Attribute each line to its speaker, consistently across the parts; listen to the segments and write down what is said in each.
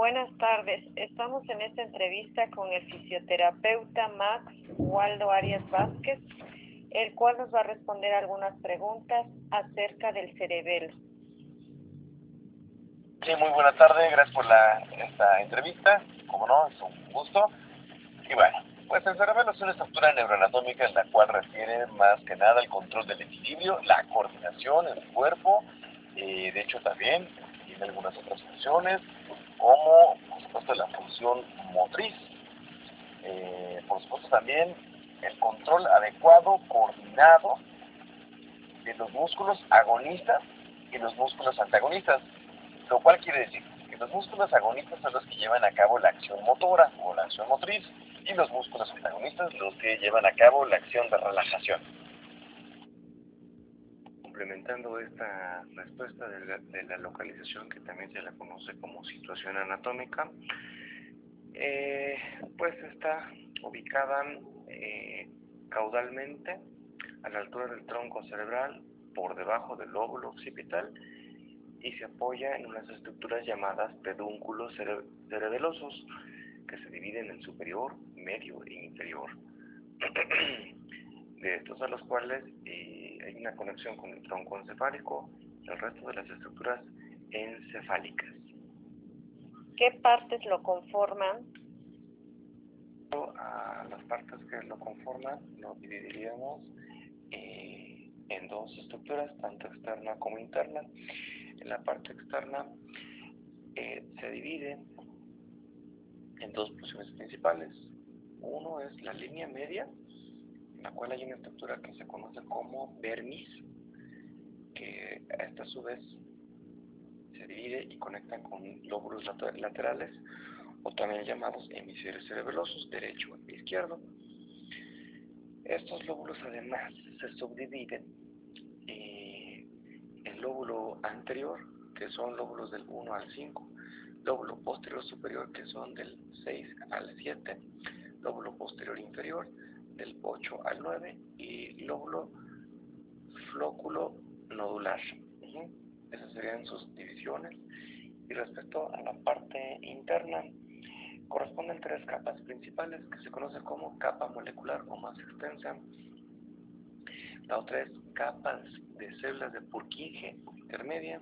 Speaker 1: Buenas tardes. Estamos en esta entrevista con el fisioterapeuta Max Waldo Arias Vázquez, el cual nos va a responder algunas preguntas acerca del cerebelo.
Speaker 2: Sí, muy buena tarde. Gracias por la, esta entrevista. Como no, es un gusto. Y bueno, pues el cerebelo es una estructura neuroanatómica en la cual refiere más que nada el control del equilibrio, la coordinación en el cuerpo, eh, de hecho también tiene algunas otras funciones, como por supuesto la función motriz, eh, por supuesto también el control adecuado, coordinado de los músculos agonistas y los músculos antagonistas, lo cual quiere decir que los músculos agonistas son los que llevan a cabo la acción motora o la acción motriz y los músculos antagonistas los que llevan a cabo la acción de relajación.
Speaker 3: Complementando esta respuesta de la, localización que también se la conoce como situación anatómica, eh, pues está ubicada eh, caudalmente a la altura del tronco cerebral por debajo del lóbulo occipital y se apoya en unas estructuras llamadas pedúnculos cerebelosos que se dividen en superior, medio e inferior. de estos a los cuales eh, hay una conexión con el tronco encefálico y el resto de las estructuras encefálicas.
Speaker 1: ¿Qué partes lo conforman?
Speaker 3: A las partes que lo conforman lo dividiríamos eh, en dos estructuras, tanto externa como interna. En la parte externa eh, se divide en dos porciones principales. Uno es la línea media, la cual hay una estructura que se conoce como vermis, que esta a su vez se divide y conecta con lóbulos laterales, o también llamados hemisferios cerebelosos, derecho e izquierdo. Estos lóbulos además se subdividen eh, en lóbulo anterior, que son lóbulos del 1 al 5, lóbulo posterior superior que son del 6 al 7, lóbulo posterior inferior del 8 al 9 y lóbulo flóculo nodular. Esas serían sus divisiones. Y respecto a la parte interna, corresponden tres capas principales que se conocen como capa molecular o más extensa. La otra es capas de células de Purkinje intermedia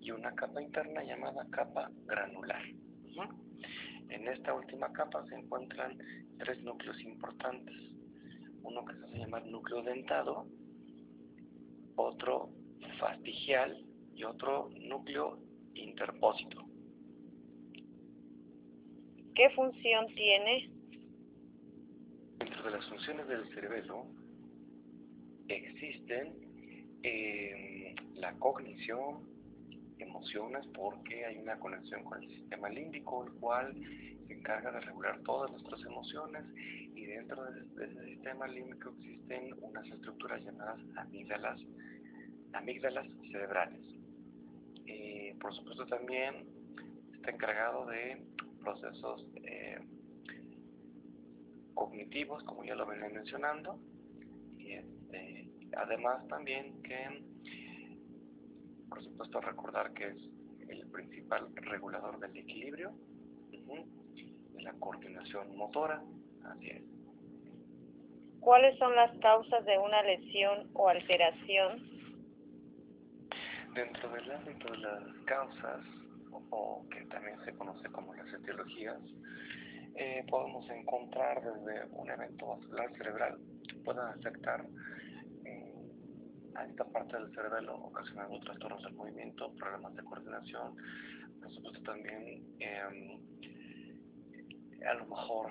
Speaker 3: y una capa interna llamada capa granular. En esta última capa se encuentran tres núcleos importantes. Uno que se hace llamar núcleo dentado, otro fastigial y otro núcleo interpósito.
Speaker 1: ¿Qué función tiene?
Speaker 3: Dentro de las funciones del cerebelo existen eh, la cognición, emociones porque hay una conexión con el sistema límbico, el cual se encarga de regular todas nuestras emociones y dentro de, ese sistema límbico existen unas estructuras llamadas amígdalas, amígdalas cerebrales. Eh, por supuesto también está encargado de procesos eh, cognitivos, como ya lo venía mencionando, y este, además también que por supuesto recordar que es el principal regulador del equilibrio, de la coordinación motora, así es.
Speaker 1: ¿Cuáles son las causas de una lesión o alteración?
Speaker 3: Dentro del ámbito de las causas, o, que también se conoce como las etiologías, eh, podemos encontrar desde un evento vascular cerebral que pueda afectar a esta parte del cerebelo ocasionando trastornos del movimiento, problemas de coordinación, por supuesto también em, a lo mejor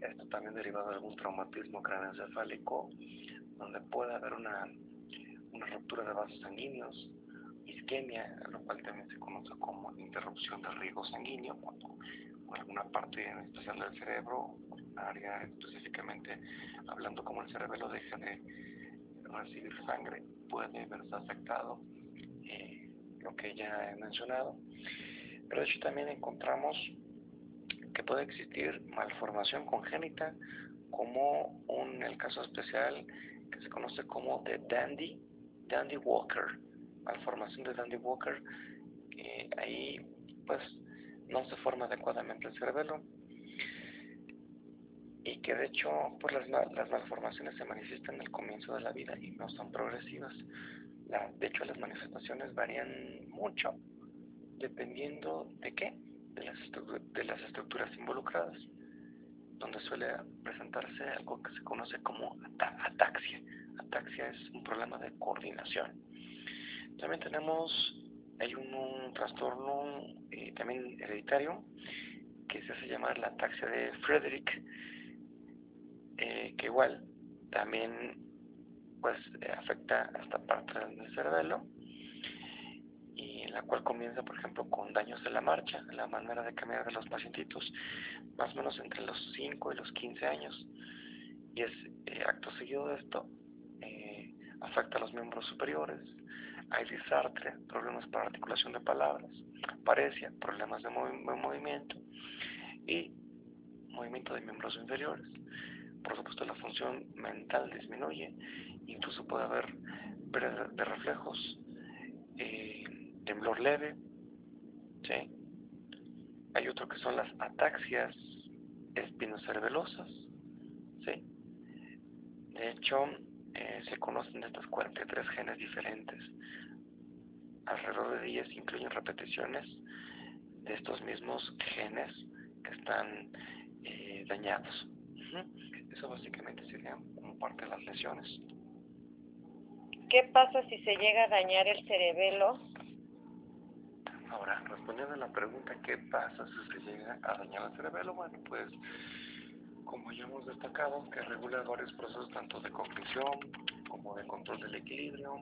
Speaker 3: esto también derivado de algún traumatismo craneoencefálico, donde puede haber una, una ruptura de vasos sanguíneos, isquemia, lo cual también se conoce como interrupción del riego sanguíneo, cuando alguna parte en especial del cerebro, área específicamente hablando como el cerebelo deja de recibir sangre puede verse afectado, eh, lo que ya he mencionado. Pero de hecho también encontramos que puede existir malformación congénita, como un, el caso especial que se conoce como de Dandy, Dandy Walker, malformación de Dandy Walker, ahí pues no se forma adecuadamente el cerebelo y que de hecho pues las, las malformaciones se manifiestan al comienzo de la vida y no son progresivas. de hecho las manifestaciones varían mucho dependiendo de qué, de las, de las estructuras involucradas, donde suele presentarse algo que se conoce como ataxia. Ataxia es un problema de coordinación. También tenemos, hay un, trastorno eh, también hereditario que se hace llamar la ataxia de Frederick, eh, que igual también pues afecta a esta parte del cerebelo y la cual comienza por ejemplo con daños de la marcha, la manera de caminar de los pacientitos, más o menos entre los 5 y los 15 años. Y es eh, acto seguido de esto, eh, afecta a los miembros superiores, hay disartre, problemas para articulación de palabras, parecia, problemas de movimiento y movimiento de miembros inferiores por supuesto la función mental disminuye, incluso puede haber pérdida de reflejos, eh, temblor leve, ¿sí? Hay otro que son las ataxias espinocerebelosas, ¿sí? De hecho, eh, se conocen de estas 43 genes diferentes. Alrededor de 10 incluyen repeticiones de estos mismos genes que están eh, dañados. Eso básicamente sería como parte de las lesiones.
Speaker 1: ¿Qué pasa si se llega a dañar el cerebelo?
Speaker 3: Ahora, respondiendo a la pregunta, ¿qué pasa si se llega a dañar el cerebelo? Bueno, pues como ya hemos destacado, que regula varios procesos tanto de cognición como de control del equilibrio.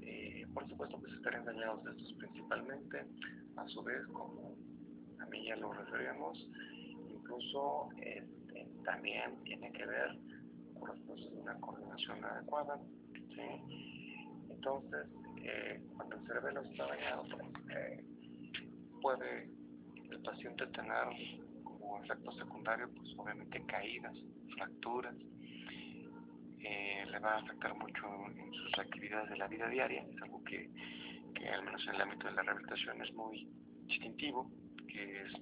Speaker 3: Eh, por supuesto que se estarían dañados estos principalmente, a su vez, como a mí ya lo referíamos, incluso eh, también tiene que ver con una coordinación adecuada. Entonces, eh, cuando el cerebelo está dañado, pues, eh, puede el paciente tener como efecto secundario, pues obviamente caídas, fracturas, eh, le va a afectar mucho en sus actividades de la vida diaria, es algo que, que al menos en el ámbito de la rehabilitación es muy distintivo, que es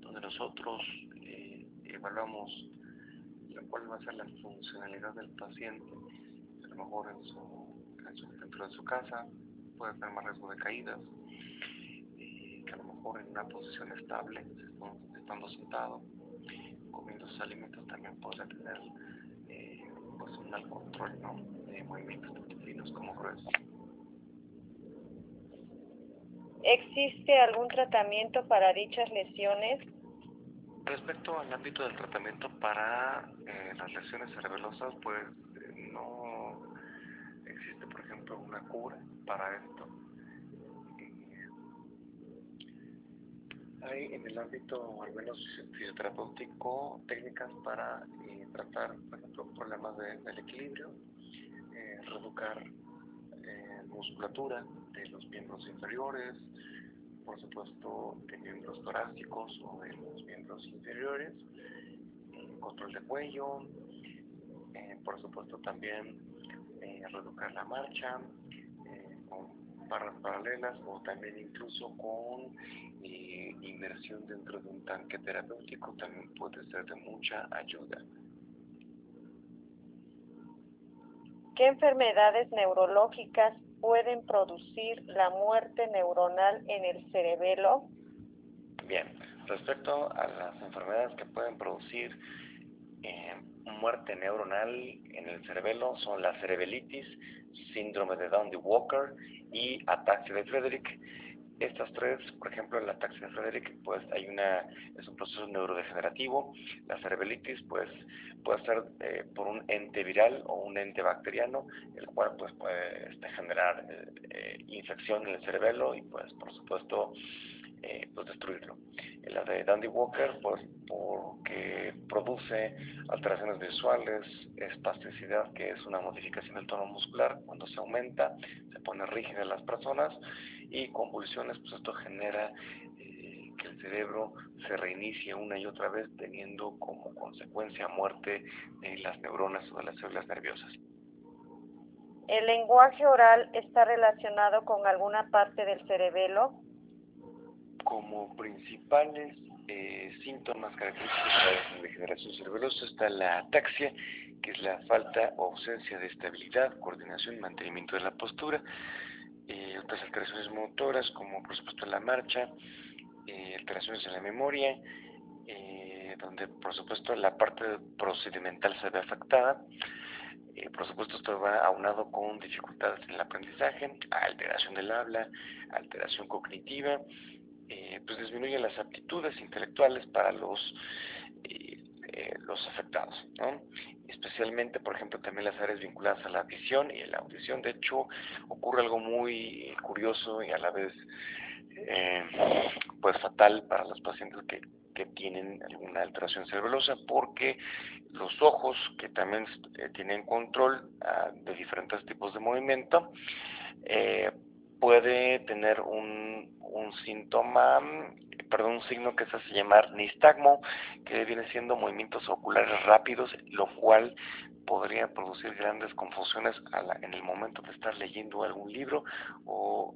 Speaker 3: donde nosotros evaluamos cuál va a ser la funcionalidad del paciente, a lo mejor en su, dentro de su casa puede tener más riesgo de caídas, eh, que a lo mejor en una posición estable, estando sentado, comiendo sus alimentos también puede tener eh, pues un mal control de movimientos tanto finos como gruesos.
Speaker 1: ¿Existe algún tratamiento para dichas lesiones?
Speaker 3: Respecto al ámbito del tratamiento para eh, las lesiones cerebelosas, pues eh, no existe, por ejemplo, una cura para esto. hay en el ámbito, al menos fisioterapéutico, técnicas para eh, tratar, por ejemplo, problemas del equilibrio, reeducar musculatura de los miembros inferiores, por supuesto, de miembros torácicos o de los miembros inferiores, eh, control de cuello, eh, por supuesto también eh, reeducar la marcha con barras paralelas o también incluso con inmersión dentro de un tanque terapéutico también puede ser de mucha ayuda.
Speaker 1: ¿Qué enfermedades neurológicas pueden producir la muerte neuronal en el cerebelo?
Speaker 3: Bien, respecto a las enfermedades que pueden producir eh, muerte neuronal en el cerebelo son la cerebelitis, síndrome de Down-Walker y ataxia de Frederick. Estas tres, por ejemplo, el ataxia de Frederick, pues hay una, es un proceso neurodegenerativo. La cerebelitis, pues puede ser eh, por un ente viral o un ente bacteriano, el cual pues puede este, generar eh, eh, infección en el cerebelo y pues por supuesto pues destruirlo. La de Dandy Walker, pues porque produce alteraciones visuales, espasticidad, que es una modificación del tono muscular, cuando se aumenta, se pone rígida en las personas, y convulsiones, pues esto genera que el cerebro se reinicie una y otra vez teniendo como consecuencia muerte de las neuronas o de las células nerviosas.
Speaker 1: ¿El lenguaje oral está relacionado con alguna parte del cerebelo?
Speaker 3: Como principales eh, síntomas característicos de la degeneración cerebelosa está la ataxia, que es la falta o ausencia de estabilidad, coordinación, mantenimiento de la postura, eh, otras alteraciones motoras como por supuesto la marcha, eh, alteraciones en la memoria, donde por supuesto la parte procedimental se ve afectada, por supuesto, esto va aunado con dificultades en el aprendizaje, alteración del habla, alteración cognitiva, eh, pues disminuye las aptitudes intelectuales para los, eh, eh, los afectados, especialmente, por ejemplo, también las áreas vinculadas a la visión y la audición. De hecho, ocurre algo muy curioso y a la vez pues fatal para los pacientes que, que tienen alguna alteración cerebelosa porque los ojos que también tienen control ah, de diferentes tipos de movimiento puede tener un, un síntoma, perdón, un signo que se hace llamar nistagmo, que viene siendo movimientos oculares rápidos, lo cual podría producir grandes confusiones en el momento de estar leyendo algún libro o,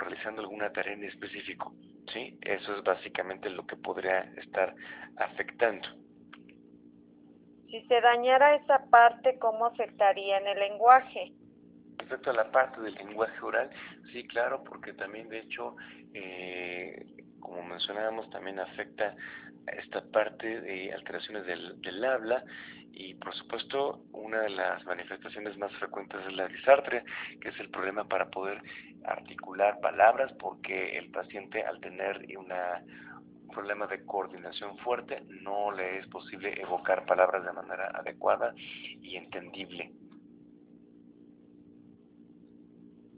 Speaker 3: realizando alguna tarea en específico. ¿sí? Eso es básicamente lo que podría estar afectando.
Speaker 1: Si se dañara esa parte, ¿cómo afectaría en el lenguaje?
Speaker 3: Respecto a la parte del lenguaje oral, sí, claro, porque también de hecho, eh, como mencionábamos, también afecta esta parte de alteraciones del, habla y por supuesto una de las manifestaciones más frecuentes es la disartria, que es el problema para poder articular palabras porque el paciente al tener una, un problema de coordinación fuerte no le es posible evocar palabras de manera adecuada y entendible